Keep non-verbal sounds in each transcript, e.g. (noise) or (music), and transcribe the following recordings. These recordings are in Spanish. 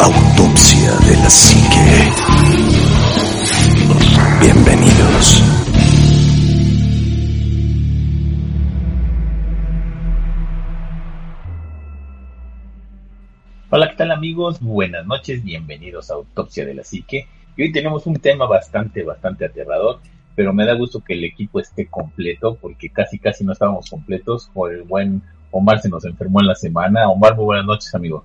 Autopsia de la psique. Bienvenidos. Hola, ¿qué tal amigos? Buenas noches, bienvenidos a Autopsia de la Psique. Y hoy tenemos un tema bastante, bastante aterrador, pero me da gusto que el equipo esté completo, porque casi, casi no estábamos completos. Por el buen Omar se nos enfermó en la semana. Omar, muy buenas noches, amigo.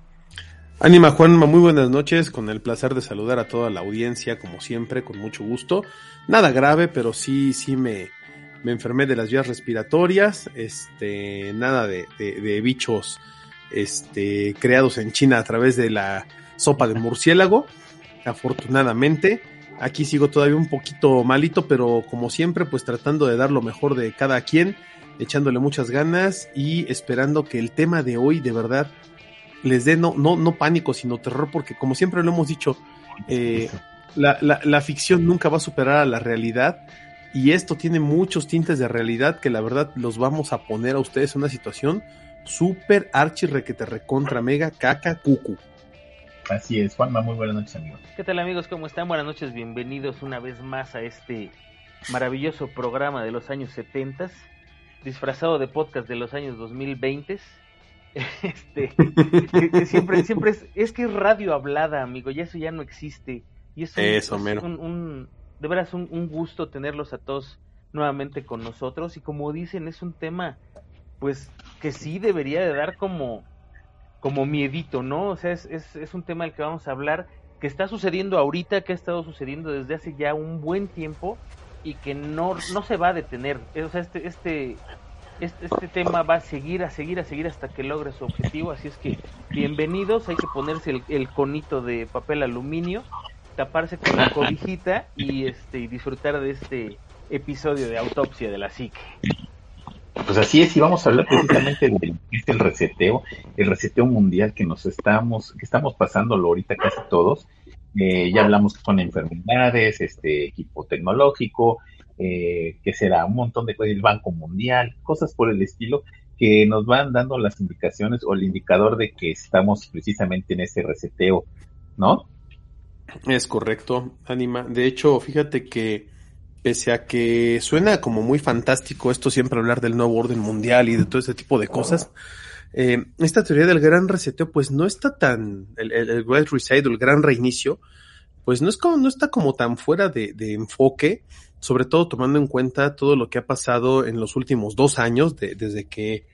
Ánima Juanma, muy buenas noches, con el placer de saludar a toda la audiencia, como siempre, con mucho gusto. Nada grave, pero sí, sí me, me enfermé de las vías respiratorias, este, nada de, de, de bichos este, creados en China a través de la sopa de murciélago, afortunadamente. Aquí sigo todavía un poquito malito, pero como siempre, pues tratando de dar lo mejor de cada quien, echándole muchas ganas y esperando que el tema de hoy de verdad les dé no, no, no pánico, sino terror, porque como siempre lo hemos dicho, eh, la, la, la ficción nunca va a superar a la realidad y esto tiene muchos tintes de realidad que la verdad los vamos a poner a ustedes en una situación super archi requete recontra mega caca cucu. Así es, Juanma, muy buenas noches, amigo. ¿Qué tal amigos? ¿Cómo están? Buenas noches, bienvenidos una vez más a este maravilloso programa de los años 70, disfrazado de podcast de los años 2020. (laughs) Este, (laughs) siempre, siempre es, es que es radio hablada, amigo, y eso ya no existe. Y es un, Eso, es mero. un, un- de veras un, un gusto tenerlos a todos nuevamente con nosotros. Y como dicen, es un tema, pues, que sí debería de dar como, como miedito, ¿no? O sea, es, es, es un tema del que vamos a hablar que está sucediendo ahorita, que ha estado sucediendo desde hace ya un buen tiempo y que no, no se va a detener. O sea, este, este, este, este tema va a seguir, a seguir, a seguir hasta que logre su objetivo. Así es que bienvenidos, hay que ponerse el, el conito de papel aluminio, taparse con la cobijita y, este, y disfrutar de este episodio de autopsia de la psique. Pues así es, y vamos a hablar precisamente de lo que es el reseteo, el reseteo mundial que nos estamos, que estamos pasándolo ahorita casi todos. Eh, ya hablamos que son enfermedades, este equipo tecnológico, eh, que será un montón de cosas, el Banco Mundial, cosas por el estilo que nos van dando las indicaciones o el indicador de que estamos precisamente en ese reseteo, ¿no? Es correcto, Anima. De hecho, fíjate que pese a que suena como muy fantástico esto siempre hablar del nuevo orden mundial y de todo ese tipo de cosas, eh, esta teoría del gran reseteo pues no está tan, el, el, el Great Reset o el gran reinicio, pues no es como, no está como tan fuera de, de enfoque, sobre todo tomando en cuenta todo lo que ha pasado en los últimos dos años, de, desde que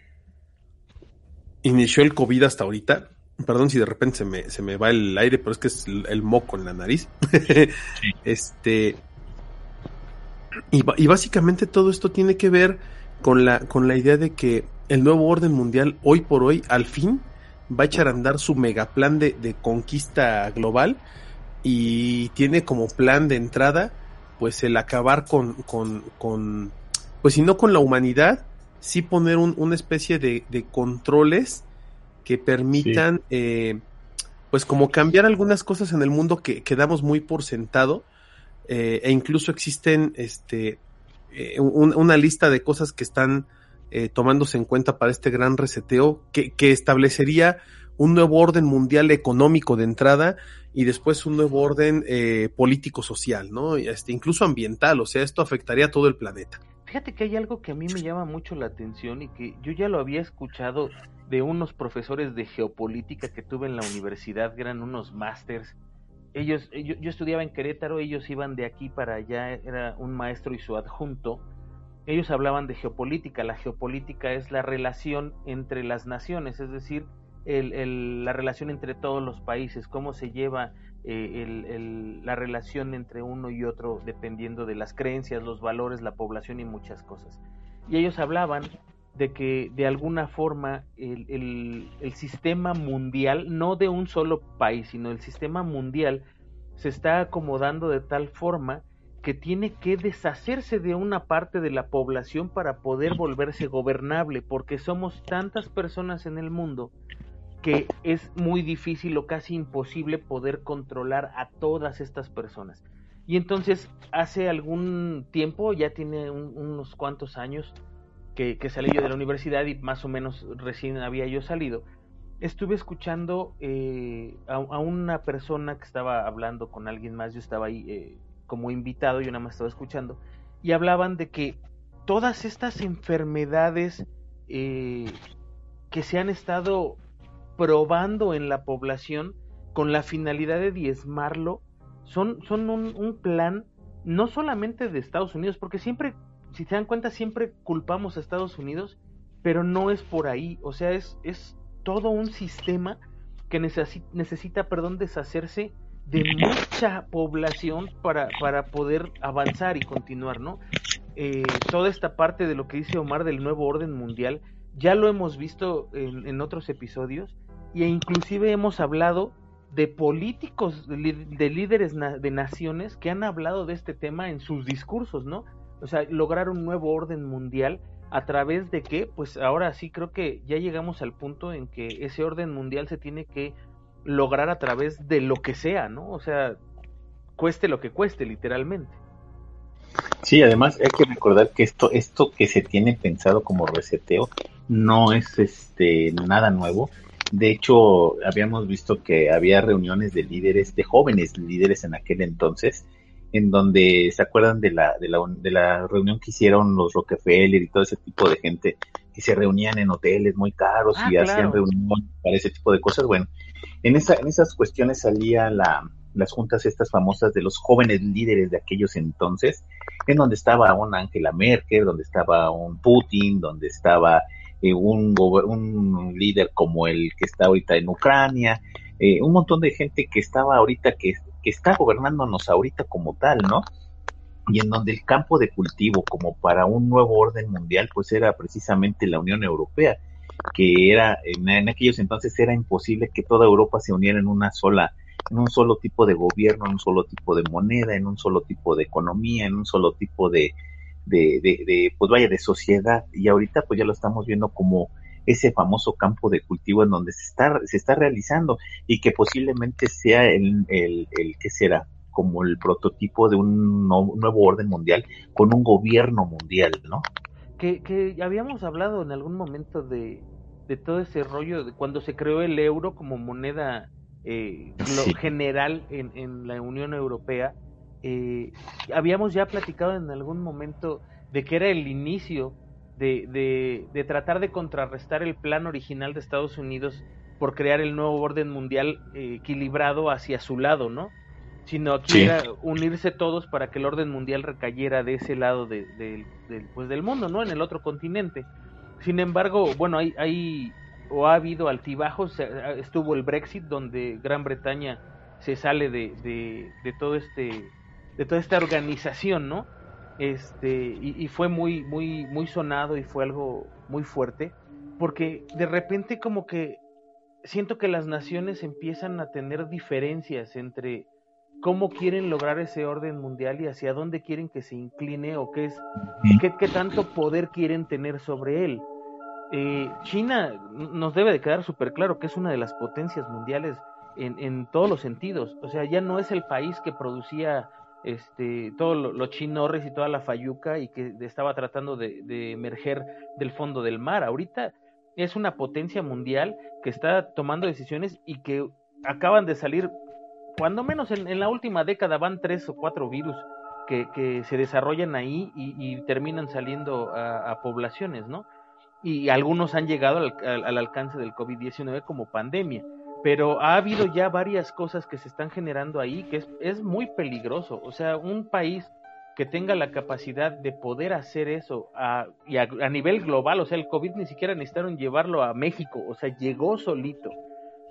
inició el COVID hasta ahorita. Perdón si de repente se me, se me va el aire, pero es que es el, el moco en la nariz. (laughs) Este. Y, y básicamente todo esto tiene que ver con la, con la idea de que el nuevo orden mundial, hoy por hoy, al fin, va a echar a andar su megaplan de, de conquista global y tiene como plan de entrada, pues el acabar con, con, con pues si no con la humanidad, sí poner un- una especie de, de controles que permitan, eh, pues como cambiar algunas cosas en el mundo que, que damos muy por sentado, eh, e incluso existen este, eh, un- una lista de cosas que están eh, tomándose en cuenta para este gran reseteo que, que establecería un nuevo orden mundial económico de entrada y después un nuevo orden eh, político-social, ¿no? Este, incluso ambiental, o sea, esto afectaría a todo el planeta. Fíjate que hay algo que a mí me llama mucho la atención y que yo ya lo había escuchado de unos profesores de geopolítica que tuve en la universidad, eran unos másters. Ellos, yo, yo estudiaba en Querétaro, ellos iban de aquí para allá, era un maestro y su adjunto. Ellos hablaban de geopolítica. La geopolítica es la relación entre las naciones, es decir, el, el, la relación entre todos los países, cómo se lleva eh, el, la relación entre uno y otro dependiendo de las creencias, los valores, la población y muchas cosas. Y ellos hablaban de que de alguna forma el, el, sistema mundial, no de un solo país, sino el sistema mundial, se está acomodando de tal forma que tiene que deshacerse de una parte de la población para poder volverse gobernable, porque somos tantas personas en el mundo que es muy difícil o casi imposible poder controlar a todas estas personas. Y entonces hace algún tiempo, ya tiene unos cuantos años que, salí yo de la universidad y más o menos recién había yo salido, estuve escuchando eh, a, una persona que estaba hablando con alguien más, yo estaba ahí eh, como invitado, yo nada más estaba escuchando, y hablaban de que todas estas enfermedades eh, que se han estado probando en la población con la finalidad de diezmarlo, son, son un, plan no solamente de Estados Unidos, porque siempre, si se dan cuenta, siempre culpamos a Estados Unidos, pero no es por ahí, o sea, es, es todo un sistema que necesita, perdón, deshacerse de mucha población para, para poder avanzar y continuar, ¿no? Eh, toda esta parte de lo que dice Omar del nuevo orden mundial, ya lo hemos visto en, en otros episodios, e inclusive hemos hablado de políticos, de, líderes de naciones que han hablado de este tema en sus discursos, ¿no? O sea, lograr un nuevo orden mundial a través de que, pues ahora sí creo que ya llegamos al punto en que ese orden mundial se tiene que lograr a través de lo que sea, ¿no? O sea, cueste lo que cueste, literalmente. Sí, además hay que recordar que esto, esto que se tiene pensado como reseteo no es este nada nuevo de hecho, habíamos visto que había reuniones de líderes, de jóvenes líderes en aquel entonces, en donde se acuerdan de la, de la, de la reunión que hicieron los Rockefeller y todo ese tipo de gente que se reunían en hoteles muy caros y ah, hacían reuniones para ese tipo de cosas. Bueno, en, esa, en esas cuestiones salía la, las juntas estas famosas de los jóvenes líderes de aquellos entonces, en donde estaba una Angela Merkel, donde estaba un Putin, donde estaba eh, un, un líder como el que está ahorita en Ucrania, eh, un montón de gente que estaba ahorita, que, que está gobernándonos ahorita como tal, ¿no? Y en donde el campo de cultivo como para un nuevo orden mundial, pues era precisamente la Unión Europea, que era, en, en aquellos entonces era imposible que toda Europa se uniera en una sola, en un solo tipo de gobierno, en un solo tipo de moneda, en un solo tipo de economía, en un solo tipo de, de, de, pues vaya, de sociedad. Y ahorita pues ya lo estamos viendo como ese famoso campo de cultivo en donde se está, se está realizando y que posiblemente sea el, el, el que será como el prototipo de un nuevo orden mundial con un gobierno mundial, ¿no? Que, que habíamos hablado en algún momento de, de todo ese rollo de cuando se creó el euro como moneda eh, general en, en la Unión Europea eh, habíamos ya platicado en algún momento de que era el inicio de, de, tratar de contrarrestar el plan original de Estados Unidos por crear el nuevo orden mundial eh, equilibrado hacia su lado, ¿no? Sino aquí era unirse todos para que el orden mundial recayera de ese lado de, pues del mundo, ¿no? En el otro continente. Sin embargo, bueno, hay, hay o ha habido altibajos, estuvo el Brexit donde Gran Bretaña se sale de, de, de todo este de toda esta organización, ¿no? Este, y, fue muy, muy, muy sonado y fue algo muy fuerte, porque de repente como que siento que las naciones empiezan a tener diferencias entre cómo quieren lograr ese orden mundial y hacia dónde quieren que se incline o qué es qué, qué tanto poder quieren tener sobre él. Eh, China nos debe de quedar súper claro que es una de las potencias mundiales en, en, todos los sentidos. O sea, ya no es el país que producía este, todo los chinorres y toda la fayuca y que estaba tratando de, emerger del fondo del mar. Ahorita es una potencia mundial que está tomando decisiones y que acaban de salir, cuando menos en, la última década van tres o cuatro virus que, se desarrollan ahí y, terminan saliendo a, poblaciones, ¿no? Y algunos han llegado al, al alcance del COVID-19 como pandemia pero ha habido ya varias cosas que se están generando ahí que es, es muy peligroso. O sea, un país que tenga la capacidad de poder hacer eso a, y a, nivel global, o sea, el COVID ni siquiera necesitaron llevarlo a México, o sea, llegó solito,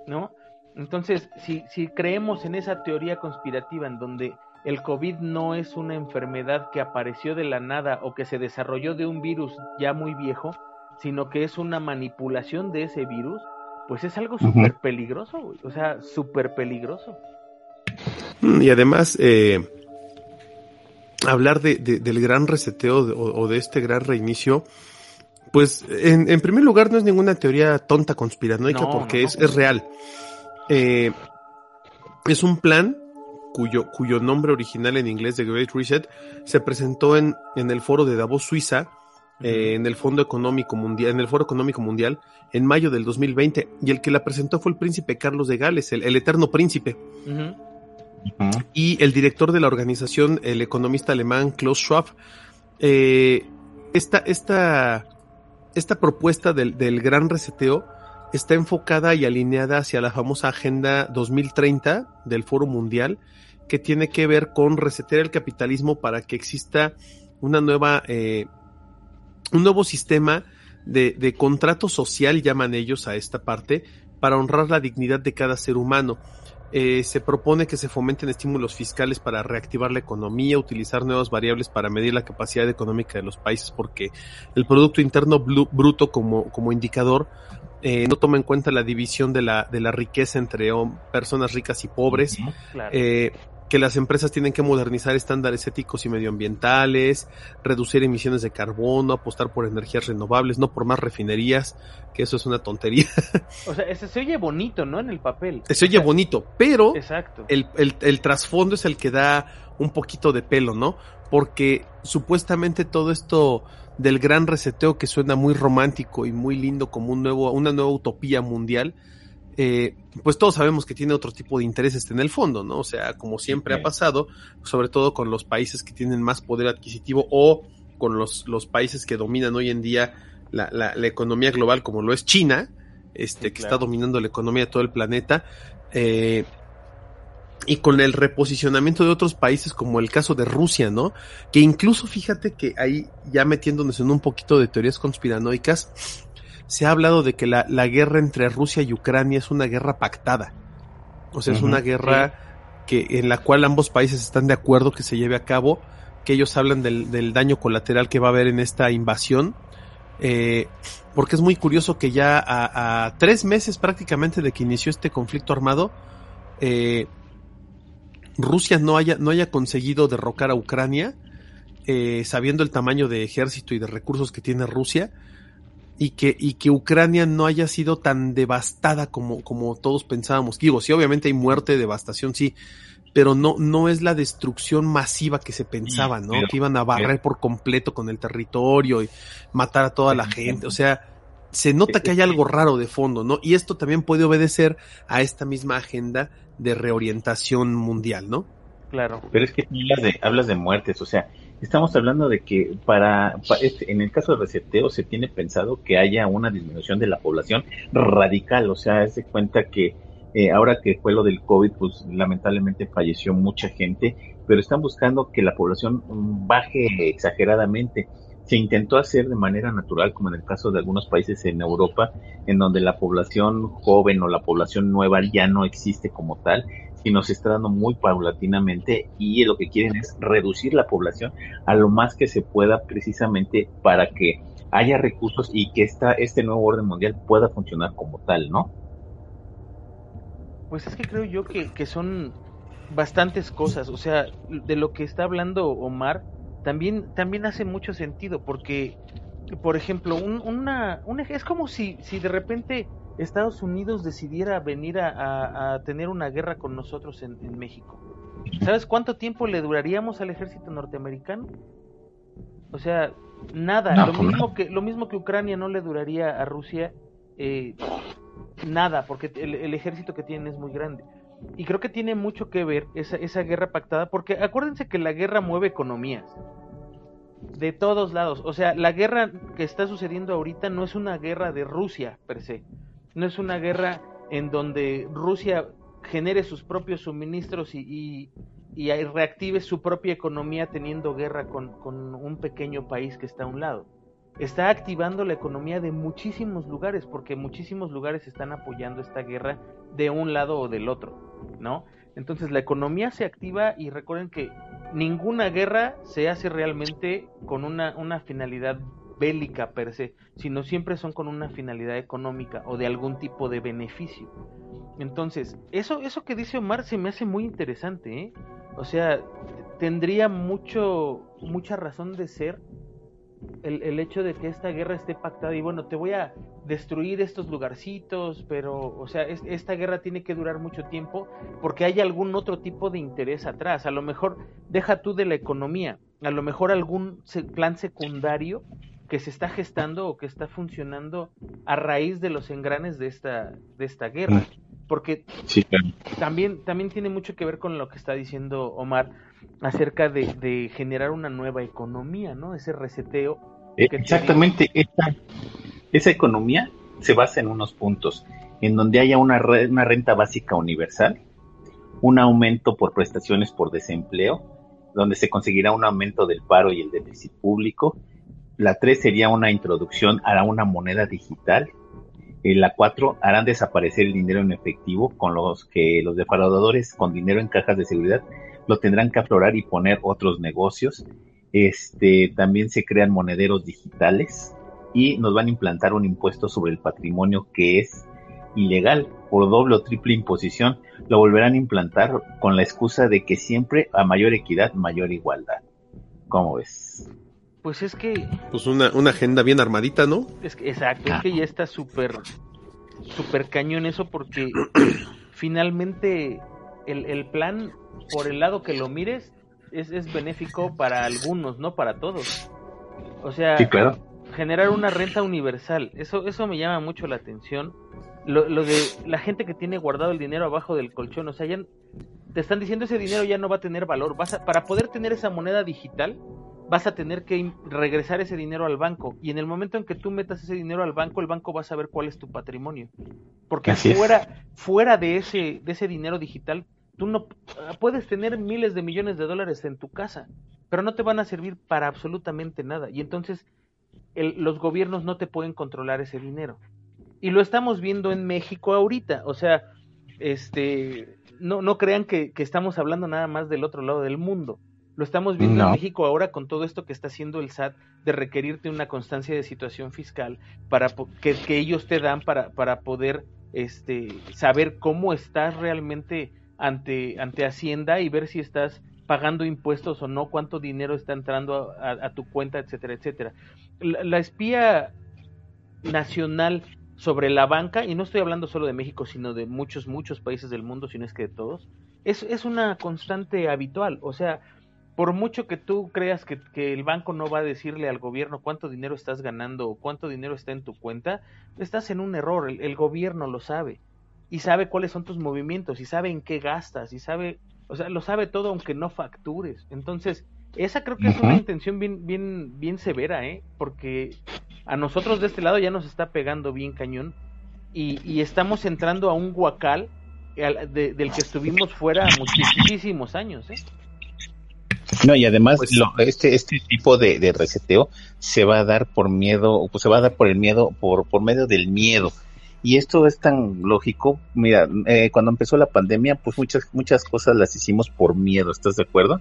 ¿no? Entonces, si, si creemos en esa teoría conspirativa en donde el COVID no es una enfermedad que apareció de la nada o que se desarrolló de un virus ya muy viejo, sino que es una manipulación de ese virus, pues es algo súper peligroso, o sea, súper peligroso. Mm, y además, eh, hablar de, del gran reseteo o, de este gran reinicio, pues en, en, primer lugar no es ninguna teoría tonta conspiranoica porque Es, es, real. Eh, es un plan cuyo, cuyo nombre original en inglés de Great Reset se presentó en, en el foro de Davos, Suiza, eh, en el Fondo Económico Mundial, en el Foro Económico Mundial, en mayo del 2020, y el que la presentó fue el príncipe Carlos de Gales, el, eterno príncipe. Y el director de la organización, el economista alemán Klaus Schwab, eh, esta, esta, esta propuesta del, del gran reseteo está enfocada y alineada hacia la famosa Agenda 2030 del Foro Mundial, que tiene que ver con resetear el capitalismo para que exista una nueva eh, un nuevo sistema de, de contrato social, llaman ellos a esta parte, para honrar la dignidad de cada ser humano. Eh, se propone que se fomenten estímulos fiscales para reactivar la economía, utilizar nuevas variables para medir la capacidad económica de los países, porque el Producto Interno Bruto como, como indicador eh, no toma en cuenta la división de la, de la riqueza entre personas ricas y pobres. eh, que las empresas tienen que modernizar estándares éticos y medioambientales, reducir emisiones de carbono, apostar por energías renovables, no por más refinerías, que eso es una tontería. O sea, ese se oye bonito, ¿no? En el papel. Se oye bonito, pero Exacto. El, el, el trasfondo es el que da un poquito de pelo, ¿no? Porque supuestamente todo esto del gran reseteo que suena muy romántico y muy lindo como un nuevo, una nueva utopía mundial, eh, pues todos sabemos que tiene otro tipo de intereses en el fondo, ¿no? O sea, como siempre ha pasado, sobre todo con los países que tienen más poder adquisitivo o con los, los países que dominan hoy en día la, la, la economía global, como lo es China, este, que está dominando la economía de todo el planeta, eh, y con el reposicionamiento de otros países como el caso de Rusia, ¿no? Que incluso fíjate que ahí ya metiéndonos en un poquito de teorías conspiranoicas, se ha hablado de que la, la, guerra entre Rusia y Ucrania es una guerra pactada. O sea, es una guerra que, en la cual ambos países están de acuerdo que se lleve a cabo, que ellos hablan del, del daño colateral que va a haber en esta invasión. Eh, porque es muy curioso que ya a, a, tres meses prácticamente de que inició este conflicto armado, eh, Rusia no haya, no haya conseguido derrocar a Ucrania, eh, sabiendo el tamaño de ejército y de recursos que tiene Rusia, y que, y que Ucrania no haya sido tan devastada como, como todos pensábamos. Digo, sí, obviamente hay muerte, devastación, sí, pero no, no es la destrucción masiva que se pensaba, ¿no? que iban a barrer por completo con el territorio y matar a toda la gente. O sea, se nota que hay algo raro de fondo, ¿no? Y esto también puede obedecer a esta misma agenda de reorientación mundial, ¿no? Claro. Pero es que hablas de, hablas de muertes, o sea, estamos hablando de que para, este, en el caso de reseteo se tiene pensado que haya una disminución de la población radical, o sea, es de cuenta que eh, ahora que fue lo del COVID, pues lamentablemente falleció mucha gente, pero están buscando que la población baje exageradamente. Se intentó hacer de manera natural, como en el caso de algunos países en Europa, en donde la población joven o la población nueva ya no existe como tal, sino se está dando muy paulatinamente y lo que quieren es reducir la población a lo más que se pueda precisamente para que haya recursos y que esta, este nuevo orden mundial pueda funcionar como tal, ¿no? Pues es que creo yo que, que son bastantes cosas, o sea, de lo que está hablando Omar, también, también hace mucho sentido, porque, por ejemplo, un, una, un, es como si, si de repente Estados Unidos decidiera venir a, a, tener una guerra con nosotros en, en, México. ¿Sabes cuánto tiempo le duraríamos al ejército norteamericano? O sea, nada. No, lo, pues mismo que, lo mismo que Ucrania no le duraría a Rusia, eh, nada, porque el, el, ejército que tienen es muy grande. Y creo que tiene mucho que ver esa, esa guerra pactada, porque acuérdense que la guerra mueve economías de todos lados. O sea, la guerra que está sucediendo ahorita no es una guerra de Rusia per se no es una guerra en donde Rusia genere sus propios suministros y, y, y reactive su propia economía teniendo guerra con, con, un pequeño país que está a un lado. Está activando la economía de muchísimos lugares porque muchísimos lugares están apoyando esta guerra de un lado o del otro, ¿no? Entonces la economía se activa y recuerden que ninguna guerra se hace realmente con una, una finalidad bélica per se, sino siempre son con una finalidad económica o de algún tipo de beneficio. Entonces, eso, eso que dice Omar se me hace muy interesante, ¿eh? O sea, tendría mucho, mucha razón de ser el, el, hecho de que esta guerra esté pactada y bueno, te voy a destruir estos lugarcitos, pero, o sea, esta guerra tiene que durar mucho tiempo porque hay algún otro tipo de interés atrás. A lo mejor, deja tú de la economía, a lo mejor algún plan secundario que se está gestando o que está funcionando a raíz de los engranes de esta, de esta guerra. Porque también, también tiene mucho que ver con lo que está diciendo Omar acerca de, generar una nueva economía, ¿no? Ese reseteo. Eh, exactamente, esa, esa economía se basa en unos puntos, en donde haya una, una renta básica universal, un aumento por prestaciones por desempleo, donde se conseguirá un aumento del paro y el déficit público. La tres sería una introducción a una moneda digital. Eh, la cuatro harán desaparecer el dinero en efectivo, con los que los defraudadores con dinero en cajas de seguridad lo tendrán que aflorar y poner otros negocios. Este, también se crean monederos digitales y nos van a implantar un impuesto sobre el patrimonio que es ilegal por doble o triple imposición. Lo volverán a implantar con la excusa de que siempre a mayor equidad, mayor igualdad. ¿Cómo ves? Pues es que... Pues una, una agenda bien armadita, ¿no? Es que, exacto, es que ya está súper, súper cañón eso porque (clears throat) finalmente el, el plan por el lado que lo mires, es, es benéfico para algunos, no para todos. O sea, generar una renta universal, eso, eso me llama mucho la atención. Lo, lo, de la gente que tiene guardado el dinero abajo del colchón, o sea, ya te están diciendo ese dinero ya no va a tener valor. Vas para poder tener esa moneda digital, vas a tener que regresar ese dinero al banco. Y en el momento en que tú metas ese dinero al banco, el banco va a saber cuál es tu patrimonio. Porque fuera, fuera de ese, de ese dinero digital, Tú no ah, puedes tener miles de millones de dólares en tu casa, pero no te van a servir para absolutamente nada. Y entonces los gobiernos no te pueden controlar ese dinero. Y lo estamos viendo en México ahorita. O sea, este, no, no crean que, estamos hablando nada más del otro lado del mundo. Lo estamos viendo en México ahora con todo esto que está haciendo el SAT de requerirte una constancia de situación fiscal para que, que ellos te dan para, para poder este, saber cómo estás realmente ante, ante Hacienda y ver si estás pagando impuestos o no, cuánto dinero está entrando a, tu cuenta, etcétera, etcétera. La, espía nacional sobre la banca, y no estoy hablando solo de México, sino de muchos, muchos países del mundo, si no es que de todos, es, es una constante habitual. O sea, por mucho que tú creas que, que, el banco no va a decirle al gobierno cuánto dinero estás ganando o cuánto dinero está en tu cuenta, estás en un error, el gobierno lo sabe y sabe cuáles son tus movimientos y sabe en qué gastas y sabe, o sea, lo sabe todo aunque no factures. Entonces, esa creo que es una intención bien, bien, bien severa, ¿eh? Porque a nosotros de este lado ya nos está pegando bien cañón y, y estamos entrando a un guacal del que estuvimos fuera muchísimos años, ¿eh? No, y además pues este, este tipo de, de, reseteo se va a dar por miedo, pues se va a dar por el miedo, por, por medio del miedo. Y esto es tan lógico. Mira, eh, cuando empezó la pandemia, pues muchas, muchas cosas las hicimos por miedo, ¿estás de acuerdo?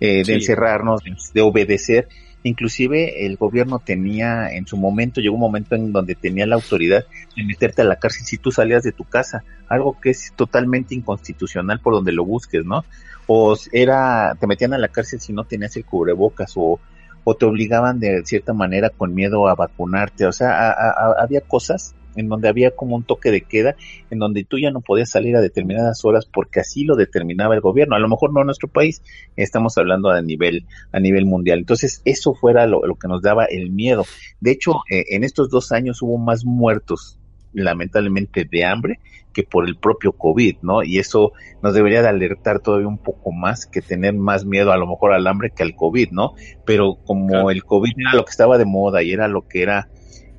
Eh, de encerrarnos, de, obedecer. Inclusive el gobierno tenía, en su momento, llegó un momento en donde tenía la autoridad de meterte a la cárcel si tú salías de tu casa, algo que es totalmente inconstitucional por donde lo busques, ¿no? O era, te metían a la cárcel si no tenías el cubrebocas o, o te obligaban de cierta manera con miedo a vacunarte, o sea, había cosas en donde había como un toque de queda, en donde tú ya no podías salir a determinadas horas porque así lo determinaba el gobierno. A lo mejor no en nuestro país, estamos hablando a nivel, a nivel mundial. Entonces, eso fuera lo, que nos daba el miedo. De hecho, eh, en estos dos años hubo más muertos, lamentablemente, de hambre que por el propio COVID, ¿no? Y eso nos debería de alertar todavía un poco más que tener más miedo a lo mejor al hambre que al COVID, ¿no? Pero como el COVID era lo que estaba de moda y era lo que era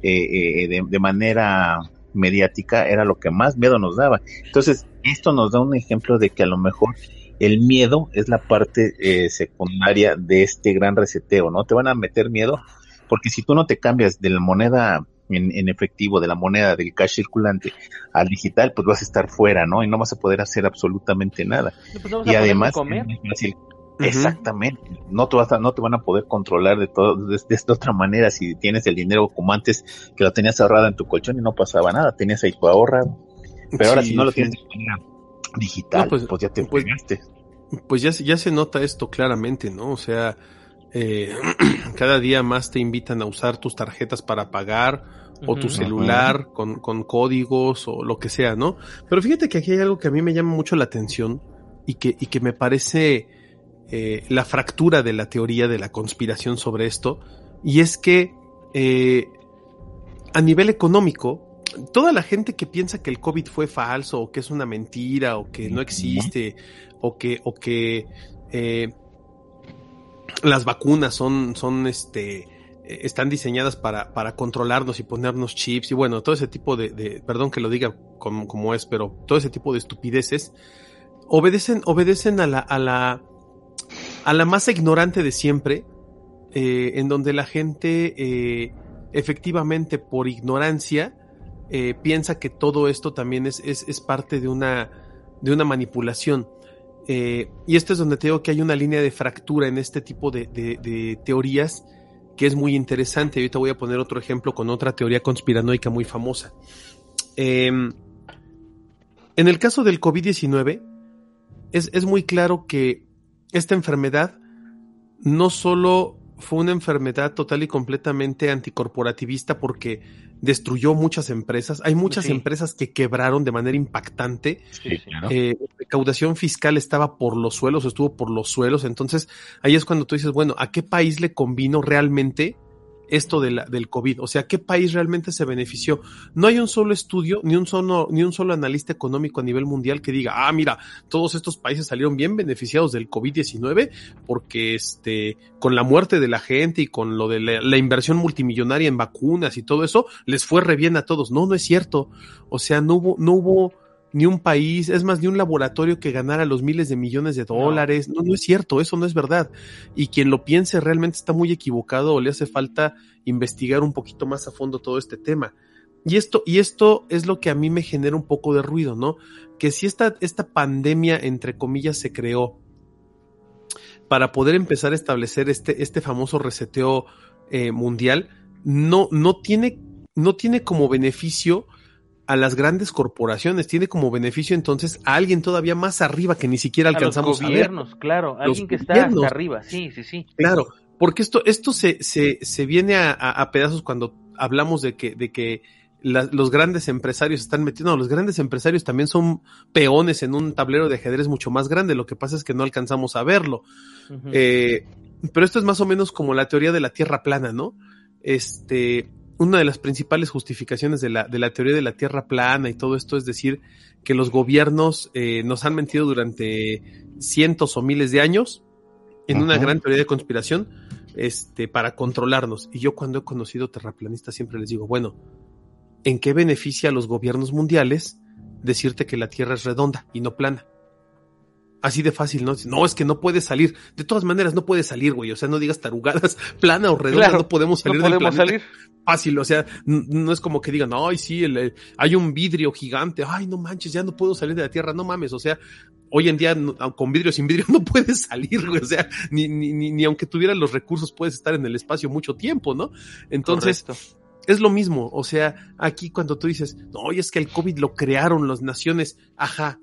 eh, eh, de, manera mediática era lo que más miedo nos daba. Entonces, esto nos da un ejemplo de que a lo mejor el miedo es la parte eh, secundaria de este gran reseteo, ¿no? Te van a meter miedo porque si tú no te cambias de la moneda en, efectivo, de la moneda del cash circulante al digital, pues vas a estar fuera, ¿no? Y no vas a poder hacer absolutamente nada. Pues y además, Exactamente. No te, vas a, no te van a poder controlar de, todo, de, esta otra manera si tienes el dinero como antes que lo tenías ahorrado en tu colchón y no pasaba nada, tenías ahí tu ahorrado. Pero ahora si no lo tienes de manera digital, pues, pues, ya te pues, Pues ya, ya se nota esto claramente, ¿no? O sea, eh, (clears throat) cada día más te invitan a usar tus tarjetas para pagar o tu celular con, con, códigos o lo que sea, ¿no? Pero fíjate que aquí hay algo que a mí me llama mucho la atención y que, y que me parece eh, la fractura de la teoría de la conspiración sobre esto, y es que eh, a nivel económico, toda la gente que piensa que el COVID fue falso o que es una mentira o que no existe o que, o que eh, las vacunas son, son este, están diseñadas para, para controlarnos y ponernos chips y bueno, todo ese tipo de, perdón que lo diga como, como, es, pero todo ese tipo de estupideces obedecen, obedecen a la, a la, a la más ignorante de siempre, eh, en donde la gente eh, efectivamente por ignorancia eh, piensa que todo esto también es, es, parte de una, de una manipulación. y esto es donde te digo que hay una línea de fractura en este tipo de, de teorías que es muy interesante. Ahorita voy a poner otro ejemplo con otra teoría conspiranoica muy famosa. Em, en el caso del COVID-19, es, es, muy claro que esta enfermedad no solo fue una enfermedad total y completamente anticorporativista porque destruyó muchas empresas. Hay muchas empresas que quebraron de manera impactante. Eh, la recaudación fiscal estaba por los suelos, estuvo por los suelos. Entonces ahí es cuando tú dices, bueno, ¿a qué país le convino realmente esto de del COVID? O sea, ¿qué país realmente se benefició? No hay un solo estudio, ni un solo, ni un solo analista económico a nivel mundial que diga, ah, mira, todos estos países salieron bien beneficiados del COVID-19 porque este, con la muerte de la gente y con lo de la, la, inversión multimillonaria en vacunas y todo eso, les fue re bien a todos. No, no es cierto. O sea, no hubo, no hubo, ni un país, es más, ni un laboratorio que ganara los miles de millones de dólares. No. no, es cierto, eso no es verdad. Y quien lo piense realmente está muy equivocado o le hace falta investigar un poquito más a fondo todo este tema. Y esto, y esto es lo que a mí me genera un poco de ruido, ¿no? Que si esta, esta pandemia, entre comillas, se creó para poder empezar a establecer este, este famoso reseteo eh, mundial, no, no tiene, no tiene como beneficio a las grandes corporaciones, tiene como beneficio entonces a alguien todavía más arriba que ni siquiera alcanzamos a, los gobiernos, claro, alguien que está hasta arriba, sí, sí, sí. Claro, porque esto, esto se, se, se viene a, a, pedazos cuando hablamos de que, de que los grandes empresarios están metiendo, los grandes empresarios también son peones en un tablero de ajedrez mucho más grande, lo que pasa es que no alcanzamos a verlo. eh, pero esto es más o menos como la teoría de la tierra plana, ¿no? Este, una de las principales justificaciones de la, de la teoría de la Tierra plana y todo esto es decir que los gobiernos eh, nos han mentido durante cientos o miles de años en una gran teoría de conspiración este, para controlarnos. Y yo cuando he conocido terraplanistas siempre les digo, bueno, ¿en qué beneficia a los gobiernos mundiales decirte que la Tierra es redonda y no plana? Así de fácil, ¿no? No, es que no puede salir. De todas maneras, no puede salir, güey. O sea, no digas tarugadas, (laughs) plana o redonda, no podemos salir no podemos salir. Fácil, o sea, no es como que digan, ay, sí, el, hay un vidrio gigante, ay, no manches, ya no puedo salir de la Tierra, no mames, o sea, hoy en día con vidrio sin vidrio (laughs) no puedes salir, güey, o sea, ni, ni, ni, ni aunque tuvieras los recursos puedes estar en el espacio mucho tiempo, ¿no? Entonces, es lo mismo, o sea, aquí cuando tú dices, no, es que el COVID lo crearon las naciones, ajá,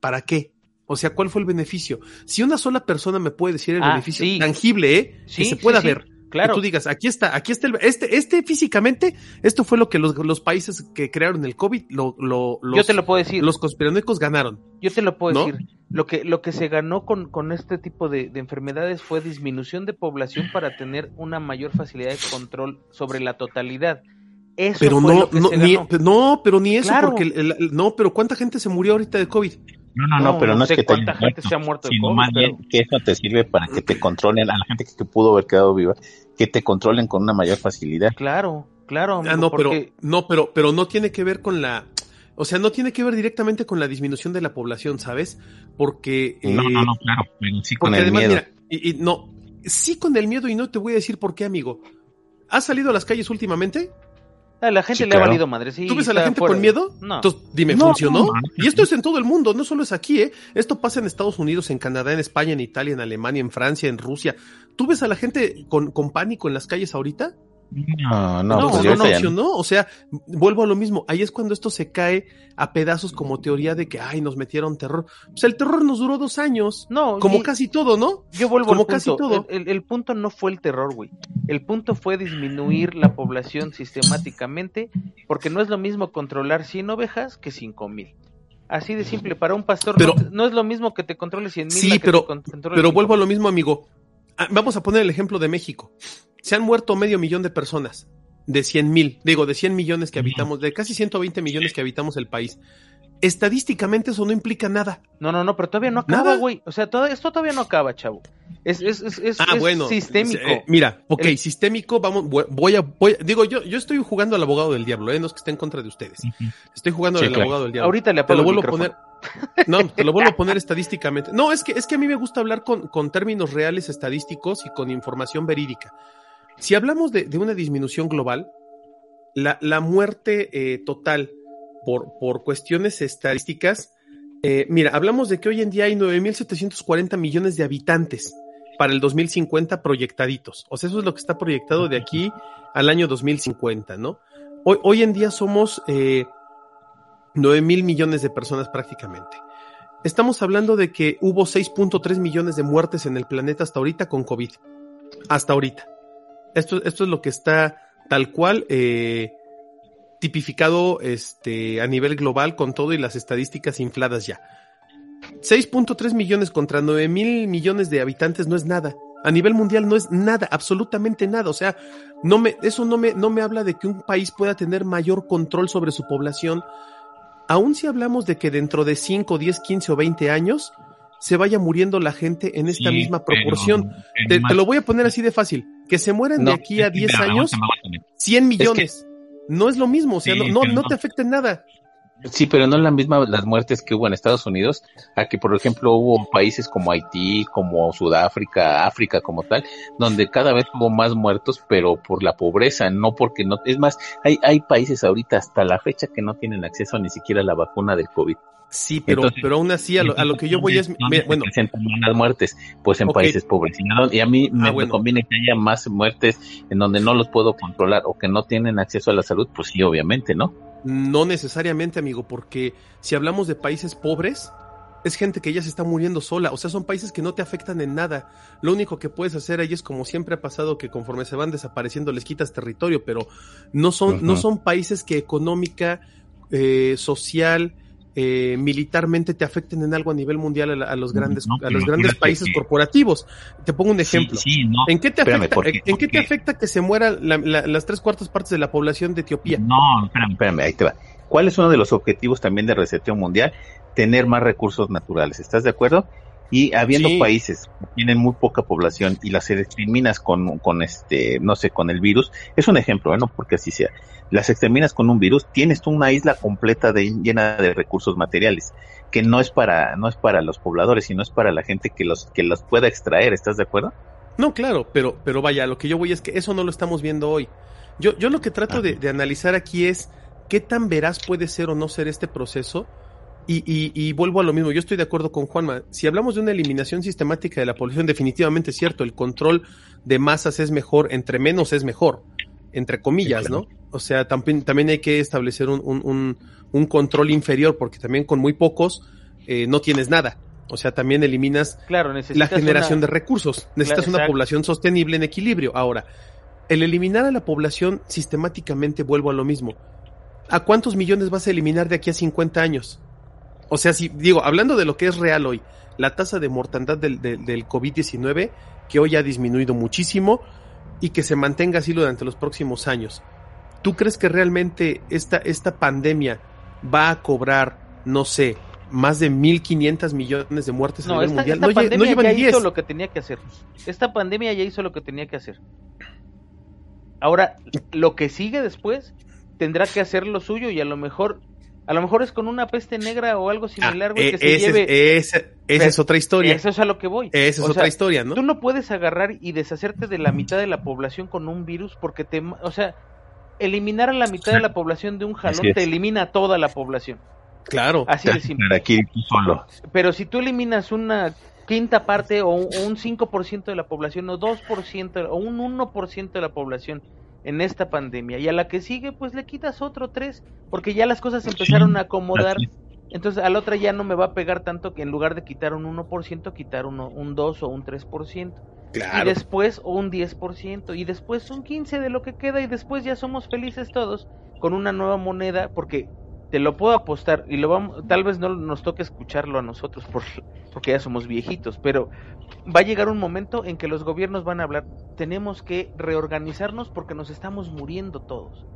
¿para qué? O sea, ¿cuál fue el beneficio? Si una sola persona me puede decir el Ah, beneficio sí. tangible, ¿eh? Sí, que se pueda sí, ver. claro. Que tú digas, aquí está, aquí está el, este, este físicamente, esto fue lo que los, los países que crearon el COVID, lo, lo, los, Yo te lo puedo decir. los conspiranoicos ganaron. Yo te lo puedo ¿No? decir. Lo que, lo que se ganó con, con este tipo de, de enfermedades fue disminución de población para tener una mayor facilidad de control sobre la totalidad. Eso Pero fue no, lo que no, se ni, ganó. no, pero ni eso, Claro. porque el- el- no, pero ¿cuánta gente se murió ahorita de COVID? No, no, no, No, pero no no, es sé que te cuánta gente muerto, se ha muerto de sino COVID, más bien pero- que eso te sirve para que te controlen, a la gente que, que pudo haber quedado viva, que te controlen con una mayor facilidad. Claro, claro. Ah, amigo, no, pero, no, pero, pero no tiene que ver con la, o sea, no tiene que ver directamente con la disminución de la población, ¿sabes? Porque, No, eh, no, no, claro, pero sí con Porque el además, miedo. mira, y, y no, sí con el miedo y no te voy a decir por qué, amigo. ¿Has salido a las calles últimamente? A la gente le ha valido madre. Sí, ¿Tú ves a la gente con miedo? No. Entonces, dime, ¿funcionó? y esto es en todo el mundo, no solo es aquí, ¿eh? Esto pasa en Estados Unidos, en Canadá, en España, en Italia, en Alemania, en Francia, en Rusia. ¿Tú ves a la gente con, con pánico en las calles ahorita? No, no, no, pues no, funcionó. O sea, vuelvo a lo mismo. Ahí es cuando esto se cae a pedazos como teoría de que, ay, nos metieron terror. Pues el terror nos duró dos años. No, como casi todo, ¿no? Yo vuelvo como casi todo. El, punto no fue el terror, güey. El punto fue disminuir la población sistemáticamente, porque no es lo mismo controlar 100 ovejas que 5 mil. Así de simple, para un pastor no, es lo mismo que te controle 100 mil. Sí, pero, pero vuelvo a lo mismo, amigo. Ah, vamos a poner el ejemplo de México se han muerto medio millón de personas, de 100 mil, digo, de 100 millones que habitamos, de casi 120 millones que habitamos el país. Estadísticamente eso no implica nada. No, no, no, pero todavía no acaba, güey. O sea, todo, esto todavía no acaba, chavo. Es, es, es, es, ah, bueno, sistémico. Eh, mira, ok, sistémico, vamos, voy a, voy, digo, yo, yo estoy jugando al abogado del diablo, ¿eh? no es que esté en contra de ustedes. Estoy jugando al abogado del diablo. Ahorita le te lo vuelvo a poner. No, te lo vuelvo a poner estadísticamente. No, es que, es que a mí me gusta hablar con, con términos reales estadísticos y con información verídica. Si hablamos de, una disminución global, la, muerte eh, total por, por, cuestiones estadísticas, eh, mira, hablamos de que hoy en día hay 9.740 millones de habitantes para el 2050 proyectaditos. O sea, eso es lo que está proyectado de aquí al año 2050, ¿no? Hoy, hoy en día somos eh, 9 mil millones de personas prácticamente. Estamos hablando de que hubo 6.3 millones de muertes en el planeta hasta ahorita con COVID. Hasta ahorita. Esto, esto es lo que está tal cual eh, tipificado este, a nivel global con todo y las estadísticas infladas ya. 6.3 millones contra 9 mil millones de habitantes no es nada. A nivel mundial no es nada, absolutamente nada. O sea, no me, eso no me, no me habla de que un país pueda tener mayor control sobre su población. Aun si hablamos de que dentro de 5, 10, 15 o 20 años se vaya muriendo la gente en esta misma proporción. te, lo voy a poner así de fácil. Que se mueran de aquí a 10 años 100 millones. no es lo mismo, o sea, no, no, te afecta en nada. Sí, pero no es la misma las muertes que hubo en Estados Unidos, a que por ejemplo hubo países como Haití, como Sudáfrica, África como tal, donde cada vez hubo más muertos, pero por la pobreza, no porque no, es más, hay, hay países ahorita hasta la fecha que no tienen acceso ni siquiera a la vacuna del COVID. Sí, pero, pero aún así a lo, a lo que yo voy es, bueno, presentan las muertes, pues en países pobres. Y a mí ah, me, conviene que haya más muertes en donde no los puedo controlar o que no tienen acceso a la salud, pues sí, obviamente, ¿no? No necesariamente, amigo, porque si hablamos de países pobres, es gente que ya se está muriendo sola, o sea, son países que no te afectan en nada. Lo único que puedes hacer ahí es como siempre ha pasado que conforme se van desapareciendo les quitas territorio, pero no son, no son países que económica, eh, social, eh, militarmente te afecten en algo a nivel mundial a, los grandes, a los grandes países corporativos. Te pongo un ejemplo. ¿En qué te afecta, ¿en qué te afecta que se mueran las tres cuartas partes de la población de Etiopía? No, espérame, espérame, ahí te va. ¿Cuál es uno de los objetivos también de reseteo mundial? Tener más recursos naturales. ¿Estás de acuerdo? Y habiendo países que tienen muy poca población y las exterminas con, con este, no sé, con el virus, es un ejemplo, no porque así sea. Las exterminas con un virus, tienes tú una isla completa de, llena de recursos materiales, que no es para, no es para los pobladores, sino es para la gente que los, que los pueda extraer, ¿estás de acuerdo? No, claro, pero, pero vaya, lo que yo voy es que eso no lo estamos viendo hoy. Yo, yo lo que trato de, de analizar aquí es qué tan veraz puede ser o no ser este proceso y, vuelvo a lo mismo, yo estoy de acuerdo con Juanma. Si hablamos de una eliminación sistemática de la población, definitivamente es cierto, el control de masas es mejor, entre menos es mejor, entre comillas, ¿no? O sea, también, también hay que establecer un, control inferior, porque también con muy pocos eh, no tienes nada. O sea, también eliminas la generación de recursos. Necesitas una población sostenible en equilibrio. Ahora, el eliminar a la población sistemáticamente, vuelvo a lo mismo. ¿A cuántos millones vas a eliminar de aquí a 50 años? O sea, si digo, hablando de lo que es real hoy, la tasa de mortandad del, del, COVID-19, que hoy ha disminuido muchísimo y que se mantenga así durante los próximos años. ¿Tú crees que realmente esta, esta pandemia va a cobrar, no sé, más de 1.500 millones de muertes a nivel mundial? Esta pandemia ya hizo lo que tenía que hacer. Esta pandemia ya hizo lo que tenía que hacer. Ahora, lo que sigue después tendrá que hacer lo suyo y a lo mejor a lo mejor es con una peste negra o algo similar, güey, ah, que se lleve. esa es otra historia. Eso es a lo que voy. Esa es otra historia, ¿no? Tú no puedes agarrar y deshacerte de la mitad de la población con un virus porque te. O sea, eliminar a la mitad de la población de un jalón te elimina a toda la población. Claro. Así de simple. Aquí solo. Pero si tú eliminas una quinta parte o un 5% de la población o 2% o un 1% de la población en esta pandemia. Y a la que sigue pues le quitas otro 3 porque ya las cosas empezaron a acomodar. Entonces a la otra ya no me va a pegar tanto que en lugar de quitar un 1% quitar uno, un 2 o un 3% y después un 10% y después un 15 de lo que queda y después ya somos felices todos con una nueva moneda porque te lo puedo apostar y lo vamos tal vez no nos toque escucharlo a nosotros por, porque ya somos viejitos pero va a llegar un momento en que los gobiernos van a hablar tenemos que reorganizarnos porque nos estamos muriendo todos.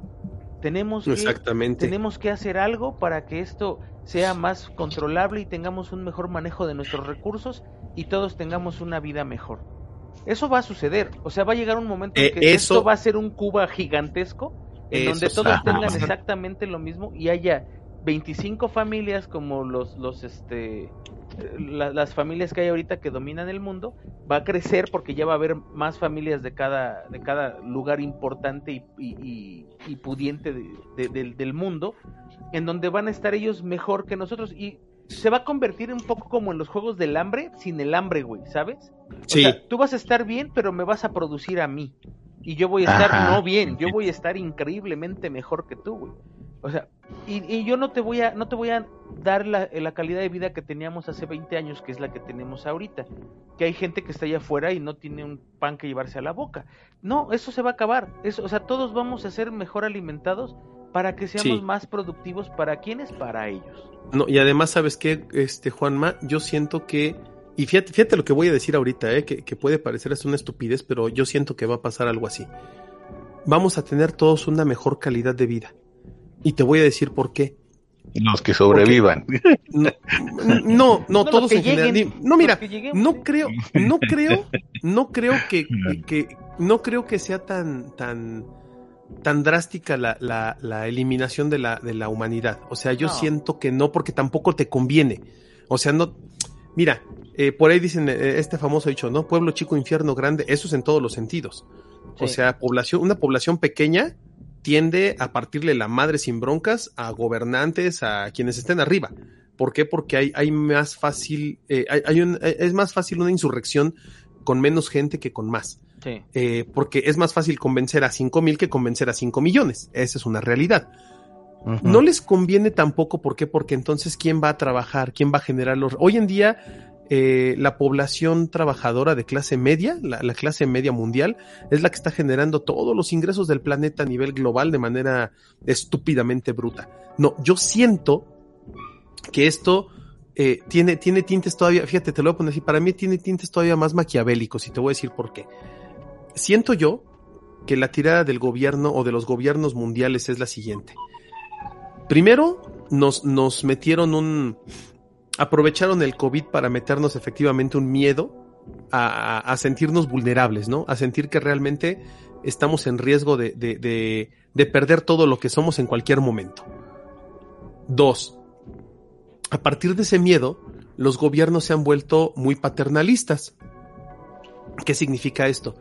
Tenemos que, tenemos que hacer algo para que esto sea más controlable y tengamos un mejor manejo de nuestros recursos y todos tengamos una vida mejor. Eso va a suceder o sea va a llegar un momento en eh, que esto va a ser un Cuba gigantesco en donde todos tengan exactamente lo mismo y haya 25 familias como los, los este, las familias que hay ahorita que dominan el mundo, va a crecer porque ya va a haber más familias de cada, de cada lugar importante y, y, pudiente del mundo, en donde van a estar ellos mejor que nosotros y se va a convertir un poco como en los juegos del hambre sin el hambre, güey, ¿sabes? Sí. O sea, tú vas a estar bien, pero me vas a producir a mí y yo voy a estar no bien, yo voy a estar increíblemente mejor que tú, güey. O sea, y, yo no te voy a no te voy a dar la, la, calidad de vida que teníamos hace 20 años, que es la que tenemos ahorita. Que hay gente que está allá afuera y no tiene un pan que llevarse a la boca. No, eso se va a acabar. Eso, o sea, todos vamos a ser mejor alimentados para que seamos más productivos. ¿Para quiénes? Para ellos. No, y además, ¿sabes qué, este, Juanma? Yo siento que y fíjate, fíjate lo que voy a decir ahorita, eh, que, puede parecer es una estupidez, pero yo siento que va a pasar algo así. Vamos a tener todos una mejor calidad de vida. Y te voy a decir por qué. Los que sobrevivan. no, no, (laughs) todos en general. No, mira, no creo, no creo, (laughs) no creo que, que, no creo que sea tan, tan, tan drástica la, la, la eliminación de la, de la humanidad. O sea, yo siento que no, porque tampoco te conviene. O sea, no, mira, eh, por ahí dicen eh, este famoso dicho, ¿no? Pueblo chico, infierno grande, eso es en todos los sentidos. O sea, población, una población pequeña tiende a partirle la madre sin broncas a gobernantes, a quienes estén arriba. ¿Por qué? Porque hay, hay más fácil, eh, hay, un, es más fácil una insurrección con menos gente que con más. Sí. porque es más fácil convencer a cinco mil que convencer a cinco millones. Esa es una realidad. No les conviene tampoco, ¿por qué? Porque entonces, ¿quién va a trabajar? ¿Quién va a generar los... Hoy en día, eh, la población trabajadora de clase media, la, clase media mundial, es la que está generando todos los ingresos del planeta a nivel global de manera estúpidamente bruta. No, yo siento que esto eh, tiene, tiene tintes todavía, fíjate, te lo voy a poner así, para mí tiene tintes todavía más maquiavélicos y te voy a decir por qué. Siento yo que la tirada del gobierno o de los gobiernos mundiales es la siguiente. Primero, nos, nos metieron un, aprovecharon el COVID para meternos efectivamente un miedo a, sentirnos vulnerables, ¿no? A sentir que realmente estamos en riesgo de, de, perder todo lo que somos en cualquier momento. Dos, a partir de ese miedo, los gobiernos se han vuelto muy paternalistas. ¿Qué significa esto?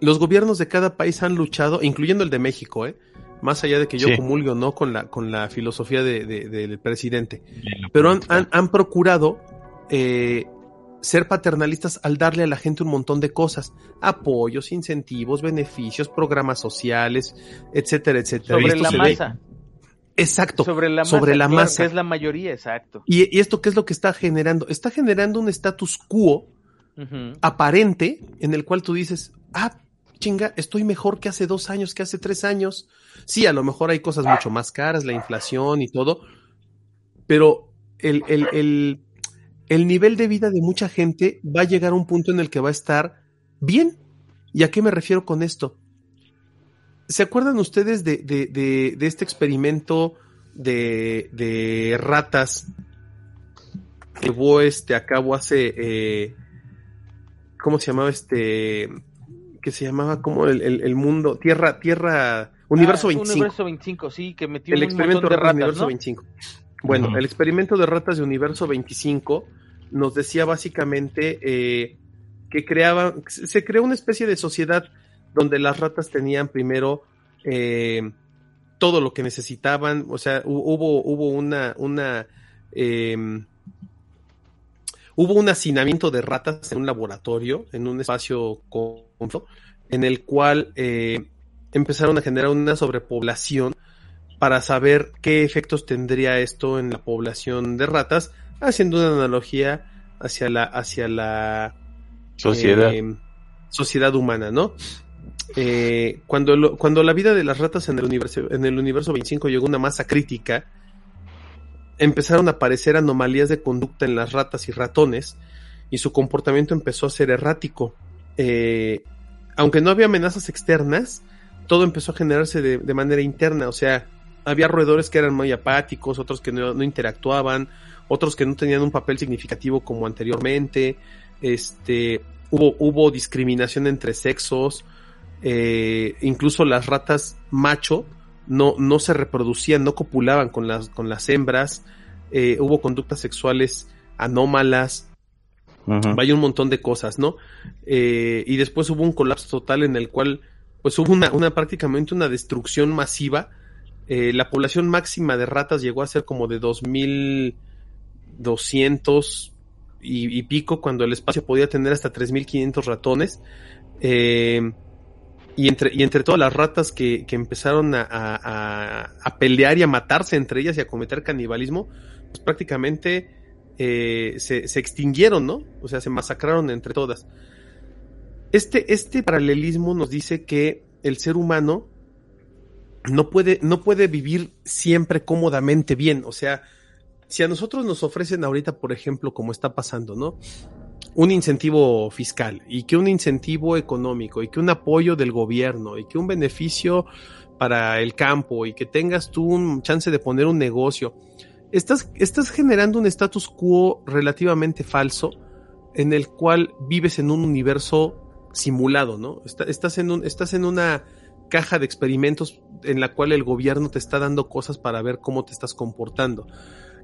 Los gobiernos de cada país han luchado, incluyendo el de México, ¿eh? Más allá de que yo comulgo no con la, con la filosofía de, del presidente, pero han, han, procurado eh, ser paternalistas al darle a la gente un montón de cosas, apoyos, incentivos, beneficios, programas sociales, etcétera, etcétera. Sobre la masa. Exacto. Sobre la masa. Sobre la masa. Que es la mayoría, exacto. Y, y, esto qué es lo que está generando? Está generando un status quo aparente en el cual tú dices, ah, chinga, estoy mejor que hace dos años, que hace tres años. Sí, a lo mejor hay cosas mucho más caras, la inflación y todo, pero el, el, el, nivel de vida de mucha gente va a llegar a un punto en el que va a estar bien. ¿Y a qué me refiero con esto? ¿Se acuerdan ustedes de, de, de, este experimento de, ratas que hubo este a cabo hace eh, ¿cómo se llamaba este? Que se llamaba como el, el, mundo, Tierra, Tierra, Universo 25. Ah, Universo 25, sí, que metió el experimento de ratas, Universo 25. Bueno, el experimento de ratas de Universo 25 nos decía básicamente eh, que creaba, se creó una especie de sociedad donde las ratas tenían primero eh, todo lo que necesitaban, o sea, hubo, hubo una, una, em, hubo un hacinamiento de ratas en un laboratorio, en un espacio en el cual eh, empezaron a generar una sobrepoblación para saber qué efectos tendría esto en la población de ratas, haciendo una analogía hacia la, hacia la sociedad, eh, sociedad humana, ¿no? Eh, cuando, cuando la vida de las ratas en el, universo, en el universo 25 llegó a una masa crítica, empezaron a aparecer anomalías de conducta en las ratas y ratones, y su comportamiento empezó a ser errático. Eh, aunque no había amenazas externas, todo empezó a generarse de, manera interna, o sea, había roedores que eran muy apáticos, otros que no, no, interactuaban, otros que no tenían un papel significativo como anteriormente, este, hubo, hubo discriminación entre sexos, eh, incluso las ratas macho no, no se reproducían, no copulaban con las, con las hembras, eh, hubo conductas sexuales anómalas, vaya un montón de cosas, ¿no? Eh, y después hubo un colapso total en el cual, pues hubo una prácticamente una destrucción masiva. Eh, la población máxima de ratas llegó a ser como de 2200 y, y pico, cuando el espacio podía tener hasta 3500 ratones. Eh, y entre, y entre todas las ratas que, que empezaron a, a, a, pelear y a matarse entre ellas y a cometer canibalismo, pues prácticamente eh, se, se, extinguieron, ¿no? O sea, se masacraron entre todas. Este, este paralelismo nos dice que el ser humano no puede, no puede vivir siempre cómodamente bien. O sea, si a nosotros nos ofrecen ahorita, por ejemplo, como está pasando, ¿no? un incentivo fiscal y que un incentivo económico y que un apoyo del gobierno y que un beneficio para el campo y que tengas tú un chance de poner un negocio, estás, generando un status quo relativamente falso en el cual vives en un universo simulado, ¿no? Estás en, estás en una caja de experimentos en la cual el gobierno te está dando cosas para ver cómo te estás comportando.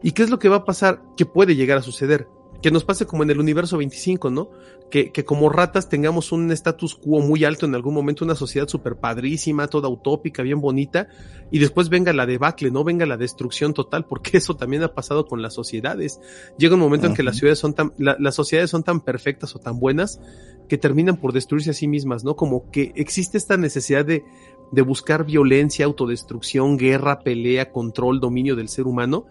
¿Y qué es lo que va a pasar? Que puede llegar a suceder que nos pase como en el universo 25, ¿no? Que, que como ratas tengamos un status quo muy alto en algún momento, una sociedad súper padrísima, toda utópica, bien bonita, y después venga la debacle, ¿no? Venga la destrucción total, porque (laughs) eso también ha pasado con las sociedades. Llega un momento uh -huh. en que las ciudades son tan, la, las sociedades son tan perfectas o tan buenas que terminan por destruirse a sí mismas, ¿no? Como que existe esta necesidad de, de buscar violencia, autodestrucción, guerra, pelea, control, dominio del ser humano,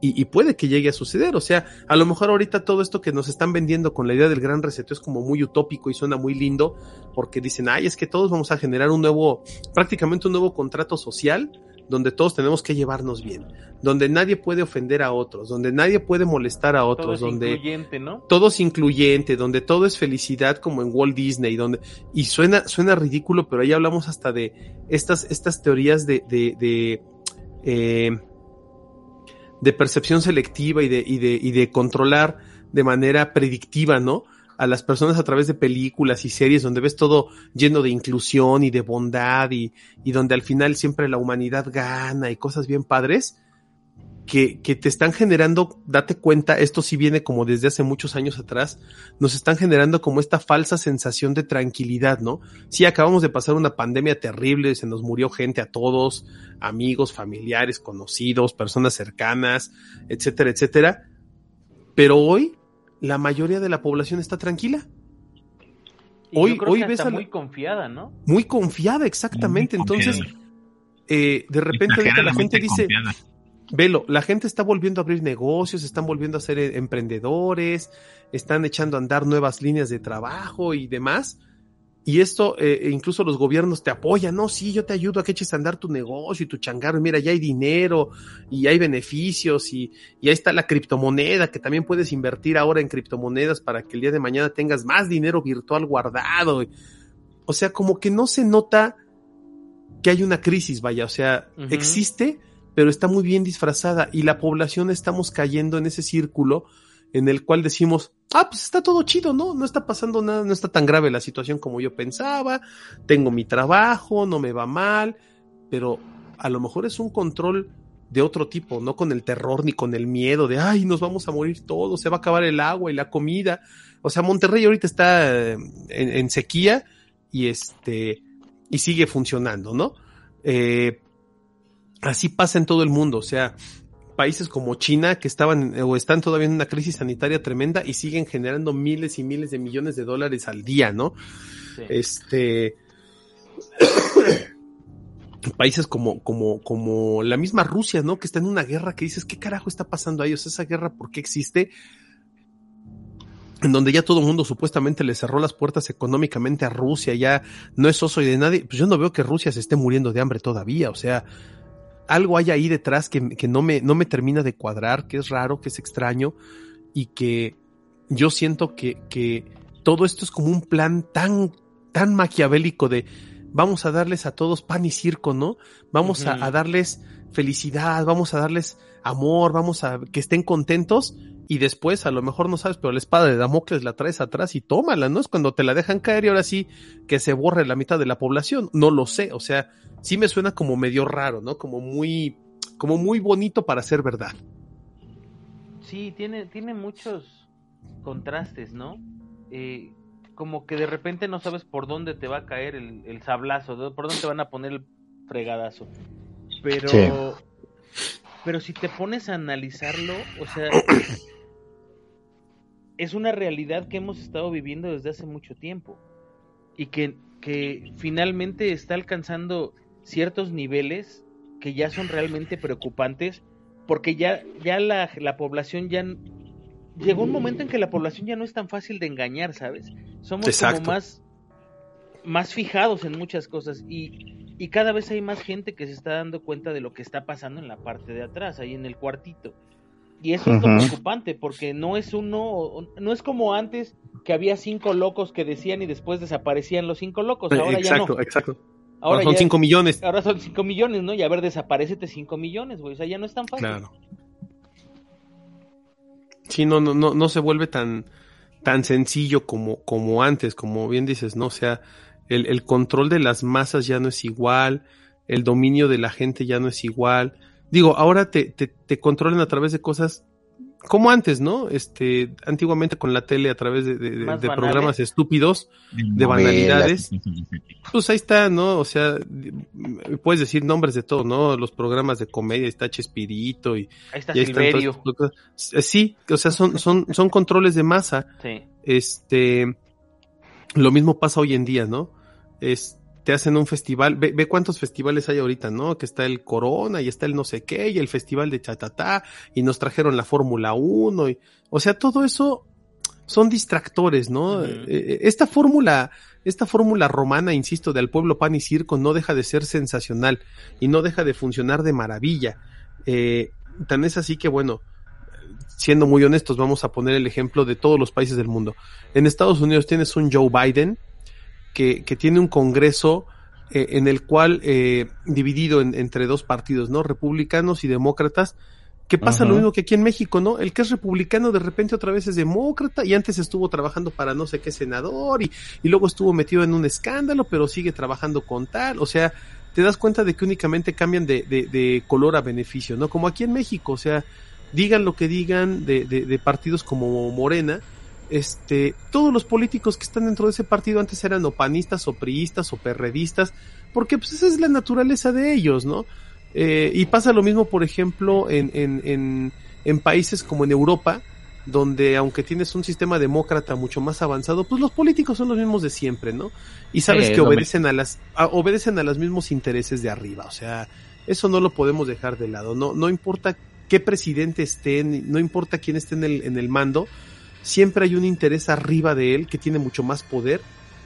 y, y, puede que llegue a suceder. O sea, a lo mejor ahorita todo esto que nos están vendiendo con la idea del gran reseteo es como muy utópico y suena muy lindo porque dicen, ay, es que todos vamos a generar un nuevo, prácticamente un nuevo contrato social donde todos tenemos que llevarnos bien, donde nadie puede ofender a otros, donde nadie puede molestar a otros, todo es donde incluyente, ¿no? todo es incluyente, donde todo es felicidad como en Walt Disney, donde y suena suena ridículo, pero ahí hablamos hasta de estas estas teorías de de, de eh, de percepción selectiva y de, y de, y de controlar de manera predictiva, ¿no? A las personas a través de películas y series donde ves todo lleno de inclusión y de bondad y, y donde al final siempre la humanidad gana y cosas bien padres que, que te están generando, date cuenta, esto sí viene como desde hace muchos años atrás, nos están generando como esta falsa sensación de tranquilidad, ¿no? Sí, acabamos de pasar una pandemia terrible, se nos murió gente a todos, amigos, familiares, conocidos, personas cercanas, etcétera, etcétera. Pero hoy la mayoría de la población está tranquila. Hoy, hoy ves a muy confiada, ¿no? Muy confiada, exactamente. Muy confiada. Entonces, eh, de repente ahorita la gente dice, confiada. Velo, la gente está volviendo a abrir negocios, están volviendo a ser emprendedores, están echando a andar nuevas líneas de trabajo y demás. Y esto, eh, incluso los gobiernos te apoyan, no, sí, yo te ayudo a que eches a andar tu negocio y tu changarro, mira, ya hay dinero y hay beneficios y, y ahí está la criptomoneda, que también puedes invertir ahora en criptomonedas para que el día de mañana tengas más dinero virtual guardado. O sea, como que no se nota que hay una crisis, vaya, o sea, uh -huh. existe, pero está muy bien disfrazada y la población estamos cayendo en ese círculo en el cual decimos, ah, pues está todo chido, ¿no? No está pasando nada, no está tan grave la situación como yo pensaba, tengo mi trabajo, no me va mal, pero a lo mejor es un control de otro tipo, no con el terror ni con el miedo de, ay, nos vamos a morir todos, se va a acabar el agua y la comida. O sea, Monterrey ahorita está en, en sequía y este, y sigue funcionando, ¿no? Eh, así pasa en todo el mundo, o sea, países como China que estaban o están todavía en una crisis sanitaria tremenda y siguen generando miles y miles de millones de dólares al día, ¿no? Sí. Este (coughs) países como, como, como la misma Rusia, ¿no? Que está en una guerra que dices, ¿qué carajo está pasando a ellos? Esa guerra, ¿por qué existe? En donde ya todo el mundo supuestamente le cerró las puertas económicamente a Rusia, ya no es oso y de nadie. Pues yo no veo que Rusia se esté muriendo de hambre todavía, o sea, algo hay ahí detrás que, que no, me, no me termina de cuadrar, que es raro, que es extraño y que yo siento que, que todo esto es como un plan tan, tan maquiavélico de vamos a darles a todos pan y circo, ¿no? Vamos uh -huh. a, a, darles felicidad, vamos a darles amor, vamos a que estén contentos y después a lo mejor no sabes, pero la espada de Damocles la traes atrás y tómala, ¿no? Es cuando te la dejan caer y ahora sí que se borre la mitad de la población, no lo sé, o sea, sí me suena como medio raro, ¿no? Como muy, como muy bonito para ser verdad. Sí, tiene, tiene muchos contrastes, ¿no? Eh, como que de repente no sabes por dónde te va a caer el, el sablazo, por dónde te van a poner el fregadazo. Pero, sí. pero si te pones a analizarlo, o sea, es una realidad que hemos estado viviendo desde hace mucho tiempo y que, que finalmente está alcanzando ciertos niveles que ya son realmente preocupantes porque ya, ya la, la población ya llegó un momento en que la población ya no es tan fácil de engañar, ¿sabes? Somos Exacto. como más, más fijados en muchas cosas y, y, cada vez hay más gente que se está dando cuenta de lo que está pasando en la parte de atrás, ahí en el cuartito. Y eso uh -huh. es lo preocupante, porque no es uno, no es como antes que había cinco locos que decían y después desaparecían los cinco locos. Ahora exacto, ya no. exacto. Ahora, ahora son ya, cinco millones. Ahora son cinco millones, ¿no? Y a ver, desaparecete cinco millones, güey. O sea, ya no es tan fácil. Claro. Sí, no, no, no, no se vuelve tan, tan sencillo como, como antes, como bien dices, ¿no? O sea, el, el control de las masas ya no es igual, el dominio de la gente ya no es igual. Digo, ahora te, te, te controlan a través de cosas como antes, ¿no? Este, antiguamente con la tele a través de, de, de programas estúpidos, de banalidades. (laughs) Pues ahí está, ¿no? O sea, puedes decir nombres de todo, ¿no? Los programas de comedia, está Chespirito y, ahí está y ahí Silverio. Están sí, o sea, son, son, son controles de masa. Sí. Este, lo mismo pasa hoy en día, ¿no? Este, te hacen un festival, ve, ve, cuántos festivales hay ahorita, ¿no? Que está el Corona y está el no sé qué y el festival de Chatatá y nos trajeron la Fórmula 1 y, o sea, todo eso son distractores, ¿no? Uh -huh. Esta fórmula, esta fórmula romana, insisto, del pueblo pan y circo no deja de ser sensacional y no deja de funcionar de maravilla. Eh, tan es así que, bueno, siendo muy honestos, vamos a poner el ejemplo de todos los países del mundo. En Estados Unidos tienes un Joe Biden, que, que tiene un congreso eh, en el cual, eh, dividido en, entre dos partidos, ¿no? Republicanos y demócratas, que pasa Ajá. lo mismo que aquí en México, ¿no? El que es republicano de repente otra vez es demócrata y antes estuvo trabajando para no sé qué senador y, y luego estuvo metido en un escándalo, pero sigue trabajando con tal, o sea, te das cuenta de que únicamente cambian de, de, de color a beneficio, ¿no? Como aquí en México, o sea, digan lo que digan de, de, de partidos como Morena, este, todos los políticos que están dentro de ese partido antes eran o panistas o priistas o perredistas, porque pues esa es la naturaleza de ellos, ¿no? Eh, y pasa lo mismo, por ejemplo, en, en, en, en, países como en Europa, donde aunque tienes un sistema demócrata mucho más avanzado, pues los políticos son los mismos de siempre, ¿no? Y sabes eh, que obedecen a las, a, obedecen a los mismos intereses de arriba, o sea, eso no lo podemos dejar de lado, no, no importa qué presidente esté, no importa quién esté en el, en el mando, siempre hay un interés arriba de él que tiene mucho más poder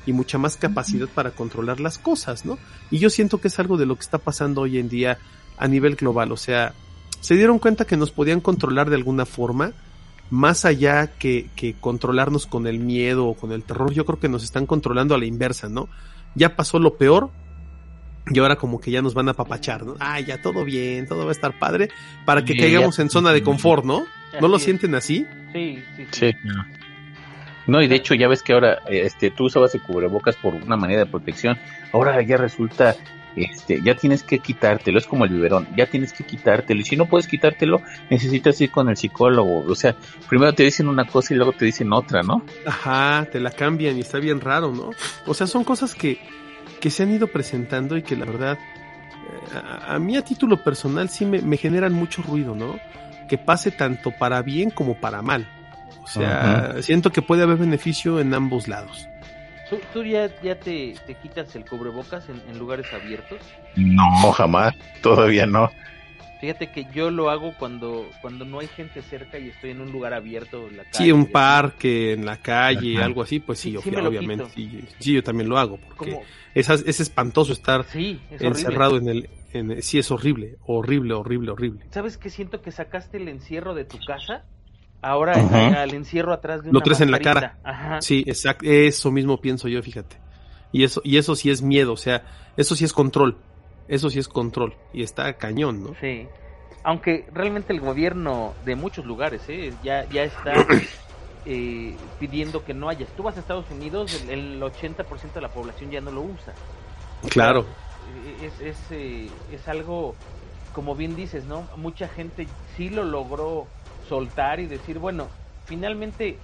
y mucha más capacidad para controlar las cosas, ¿no? Y yo siento que es algo de lo que está pasando hoy en día a nivel global, o sea, se dieron cuenta que nos podían controlar de alguna forma, más allá que, que controlarnos con el miedo o con el terror, yo creo que nos están controlando a la inversa, ¿no? Ya pasó lo peor, y ahora como que ya nos van a papachar, ¿no? Ah, ya todo bien, todo va a estar padre, para que caigamos en zona de confort, ¿no? ¿No lo sienten así? Sí, sí, sí. sí. No, y de hecho ya ves que ahora este tú usabas el cubrebocas por una manera de protección. Ahora ya resulta este ya tienes que quitártelo, es como el biberón, ya tienes que quitártelo y si no puedes quitártelo, necesitas ir con el psicólogo, o sea, primero te dicen una cosa y luego te dicen otra, ¿no? Ajá, te la cambian y está bien raro, ¿no? O sea, son cosas que que se han ido presentando y que la verdad a, mí a título personal sí me, generan mucho ruido, ¿no? Que pase tanto para bien como para mal. O sea, siento que puede haber beneficio en ambos lados. ¿Tú, ya, ya te, quitas el cubrebocas en, lugares abiertos? No, jamás, todavía no. Fíjate que yo lo hago cuando, cuando no hay gente cerca y estoy en un lugar abierto. La calle, sí, un parque, en la calle, algo así, pues sí, obviamente. Sí, yo también lo hago, porque es, es, espantoso estar encerrado en el... En, sí, es horrible, horrible, horrible, horrible. ¿Sabes qué siento que sacaste el encierro de tu casa? Ahora al encierro atrás de una Lo traes en la cara. Sí, exacto. Eso mismo pienso yo, fíjate. Y eso, y eso sí es miedo, o sea, eso sí es control. Eso sí es control y está cañón, ¿no? Sí. Aunque realmente el gobierno de muchos lugares ¿eh? ya, ya está (coughs) eh, pidiendo que no haya. Tú vas a Estados Unidos, el, 80% de la población ya no lo usa. Claro. es, es, eh, es algo, como bien dices, ¿no? Mucha gente sí lo logró soltar y decir, bueno, finalmente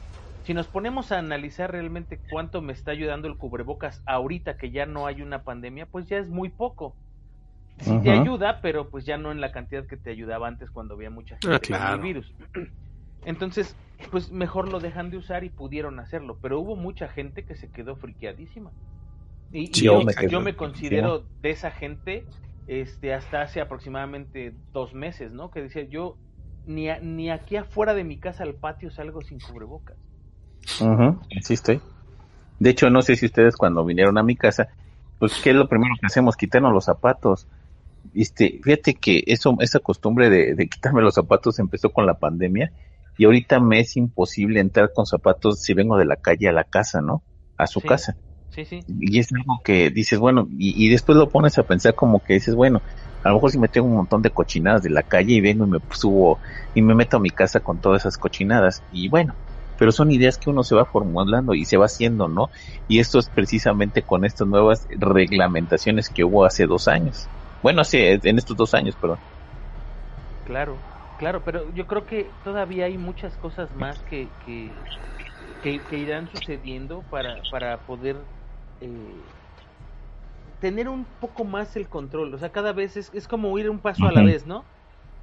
si nos ponemos a analizar realmente cuánto me está ayudando el cubrebocas ahorita que ya no hay una pandemia, pues ya es muy poco sí te ayuda, pero pues ya no en la cantidad que te ayudaba antes cuando había mucha gente ah, con el virus. (clears throat) Entonces, pues mejor lo dejan de usar y pudieron hacerlo, pero hubo mucha gente que se quedó friqueadísima. Y, yo, me, considero de esa gente este hasta hace aproximadamente dos meses, ¿no? Que decía yo ni, ni aquí afuera de mi casa al patio salgo sin cubrebocas. Uh De hecho, no sé si ustedes cuando vinieron a mi casa, pues qué es lo primero que hacemos, quitarnos los zapatos este, fíjate que eso, esa costumbre de, quitarme los zapatos empezó con la pandemia y ahorita me es imposible entrar con zapatos si vengo de la calle a la casa, ¿no? A su casa. Sí, sí. Y es algo que dices, bueno, y, después lo pones a pensar como que dices, bueno, a lo mejor si me tengo un montón de cochinadas de la calle y vengo y me subo y me meto a mi casa con todas esas cochinadas y bueno, pero son ideas que uno se va formulando y se va haciendo, ¿no? Y esto es precisamente con estas nuevas reglamentaciones que hubo hace dos años. Bueno, sí, en estos dos años, perdón. Claro, claro, pero yo creo que todavía hay muchas cosas más que, que, que, irán sucediendo para, para poder eh, tener un poco más el control. O sea, cada vez es, es como ir un paso a la vez, ¿no?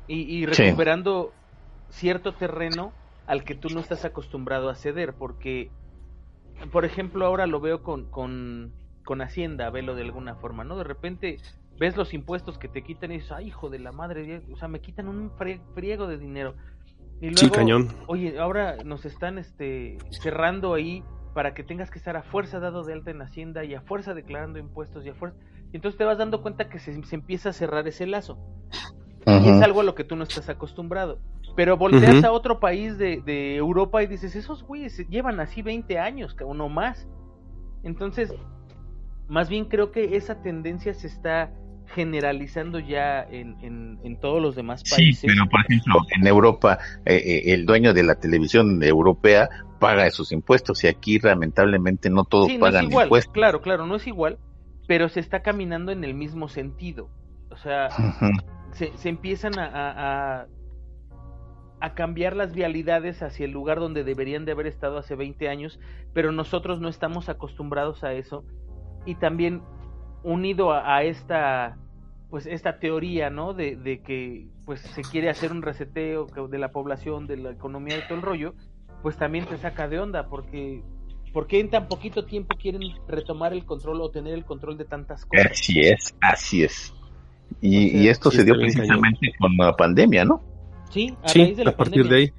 Y, y recuperando cierto terreno al que tú no estás acostumbrado a ceder, porque, por ejemplo, ahora lo veo con, con, con Hacienda, velo de alguna forma, ¿no? De repente ves los impuestos que te quitan y dices, ay, hijo de la madre, o sea, me quitan un friego de dinero. Y luego, sí, cañón. Oye, ahora nos están este, cerrando ahí para que tengas que estar a fuerza dado de alta en Hacienda y a fuerza declarando impuestos y a fuerza... Y entonces te vas dando cuenta que se, empieza a cerrar ese lazo. Y es algo a lo que tú no estás acostumbrado. Pero volteas a otro país de, de, Europa y dices, esos güeyes llevan así 20 años, o no más. Entonces, más bien creo que esa tendencia se está generalizando ya en, en, todos los demás países. Sí, pero por ejemplo, en Europa, eh, eh, el dueño de la televisión europea paga esos impuestos y aquí lamentablemente no todos pagan impuestos. Claro, claro, no es igual, pero se está caminando en el mismo sentido. O sea, se, se, empiezan a, a, a, cambiar las vialidades hacia el lugar donde deberían de haber estado hace 20 años, pero nosotros no estamos acostumbrados a eso. Y también unido a, esta pues esta teoría no de, de, que pues se quiere hacer un reseteo de la población de la economía de todo el rollo pues también te saca de onda porque porque en tan poquito tiempo quieren retomar el control o tener el control de tantas cosas así es así es. Y, y esto se dio precisamente con la pandemia no sí a, raíz de la a partir de ahí.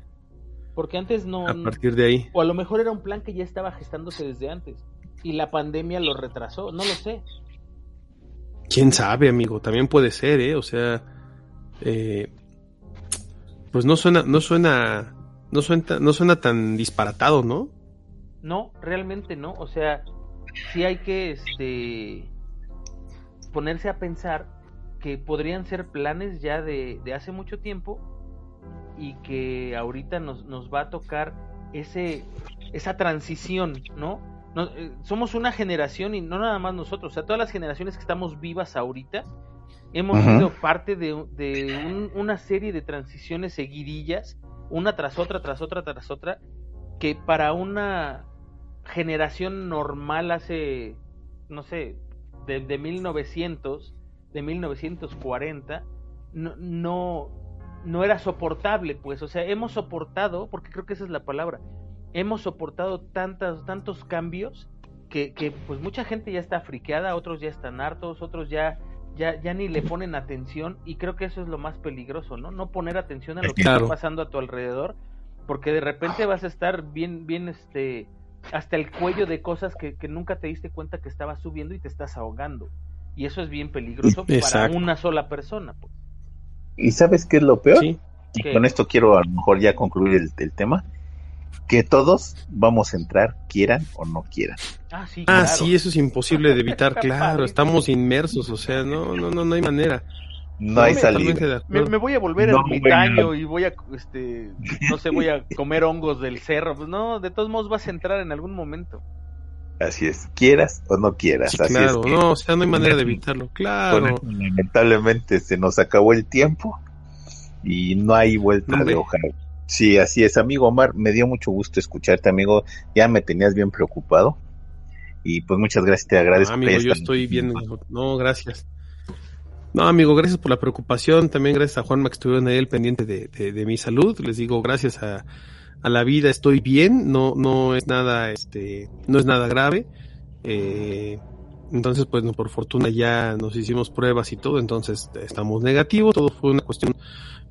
Porque antes no a partir de ahí. o a lo mejor era un plan que ya estaba gestándose desde antes y la pandemia lo retrasó no lo sé Quién sabe, amigo, también puede ser, ¿eh? O sea, eh, pues no suena, no suena, no suena, no suena tan disparatado, ¿no? No, realmente no. O sea, sí hay que, este, ponerse a pensar que podrían ser planes ya de, de hace mucho tiempo y que ahorita nos, nos va a tocar ese, esa transición, ¿no? Eh, somos una generación y no nada más nosotros, o sea, todas las generaciones que estamos vivas ahorita hemos sido parte de, una serie de transiciones seguidillas, una tras otra, tras otra, tras otra, que para una generación normal hace, no sé, de, de 1900 de 1940 no, no, no era soportable, pues, o sea, hemos soportado, porque creo que esa es la palabra, hemos soportado tantas, tantos cambios que, que pues mucha gente ya está friqueada, otros ya están hartos, otros ya ya, ya ni le ponen atención y creo que eso es lo más peligroso, ¿no? No poner atención a lo que está pasando a tu alrededor, porque de repente vas a estar bien, bien, este, hasta el cuello de cosas que, nunca te diste cuenta que estabas subiendo y te estás ahogando. Y eso es bien peligroso para una sola persona. Pues. ¿Y sabes qué es lo peor? Y con esto quiero a lo mejor ya concluir el tema que todos vamos a entrar, quieran o no quieran. Ah, sí, ah, eso es imposible de evitar, (laughs) claro, estamos inmersos, o sea, no, no, no, no hay manera. No, hay salida. Me, voy a volver no, ermitaño y voy a, este, no sé, voy a comer hongos del cerro. Pues no, de todos modos vas a entrar en algún momento. Así es, quieras o no quieras. Así claro, no, o sea, no hay manera de evitarlo, claro. lamentablemente se nos acabó el tiempo y no hay vuelta de hoja. Sí, así es, amigo Omar, me dio mucho gusto escucharte, amigo, ya me tenías bien preocupado. Y pues muchas gracias, te agradezco. amigo, yo estoy bien, no, gracias. No, amigo, gracias por la preocupación, también gracias a Juanma que estuvieron ahí el pendiente de, de, mi salud, les digo, gracias a, a, la vida estoy bien, no, no es nada, este, no es nada grave, eh, entonces, pues, no, por fortuna ya nos hicimos pruebas y todo, entonces estamos negativos, todo fue una cuestión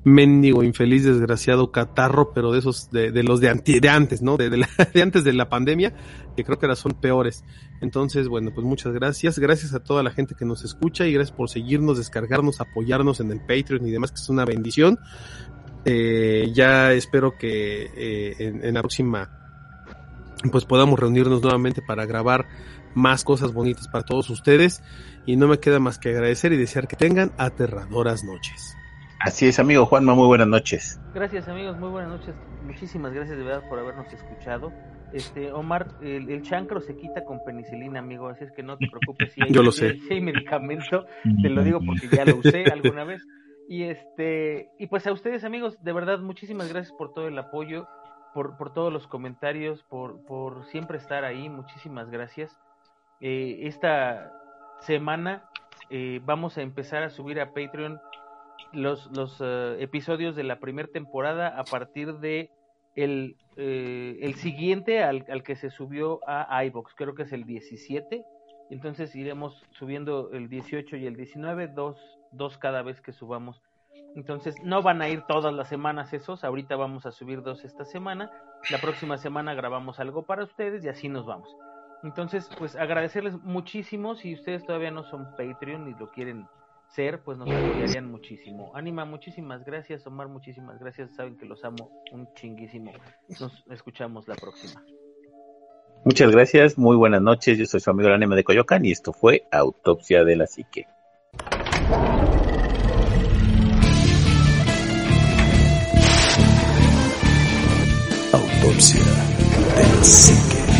mendigo, infeliz, desgraciado catarro, pero de esos, de, de los de, antes, ¿no? De, (laughs) de, antes de la pandemia, que creo que ahora son peores. Entonces, bueno, pues muchas gracias. Gracias a toda la gente que nos escucha y gracias por seguirnos, descargarnos, apoyarnos en el Patreon y demás, que es una bendición. Eh, ya espero que eh, en, en la próxima, pues podamos reunirnos nuevamente para grabar más cosas bonitas para todos ustedes. Y no me queda más que agradecer y desear que tengan aterradoras noches. Así es, amigo Juanma, muy buenas noches. Gracias, amigos, muy buenas noches. Muchísimas gracias de verdad por habernos escuchado. Este, Omar, el, chancro se quita con penicilina, amigo, así es que no te preocupes si (laughs) hay, Yo lo sé. (laughs) Si hay medicamento, te lo digo porque ya lo usé (laughs) alguna vez. Y este, y pues a ustedes, amigos, de verdad, muchísimas gracias por todo el apoyo, por, por todos los comentarios, por, por siempre estar ahí, muchísimas gracias. Eh, esta semana eh, vamos a empezar a subir a Patreon los, eh, episodios de la primera temporada a partir de el, eh, el siguiente al, al, que se subió a iBox, creo que es el 17. Entonces iremos subiendo el 18 y el 19, dos, dos cada vez que subamos. Entonces no van a ir todas las semanas esos, ahorita vamos a subir dos esta semana, la próxima semana grabamos algo para ustedes y así nos vamos. Entonces, pues agradecerles muchísimo si ustedes todavía no son Patreon y lo quieren ser, pues nos apoyarían (laughs) muchísimo. Anima, muchísimas gracias. Omar, muchísimas gracias. Saben que los amo un chinguísimo. Nos escuchamos la próxima. Muchas gracias, muy buenas noches. Yo soy su amigo el anime de Coyocan y esto fue Autopsia de la Psique. Autopsia de la Psique.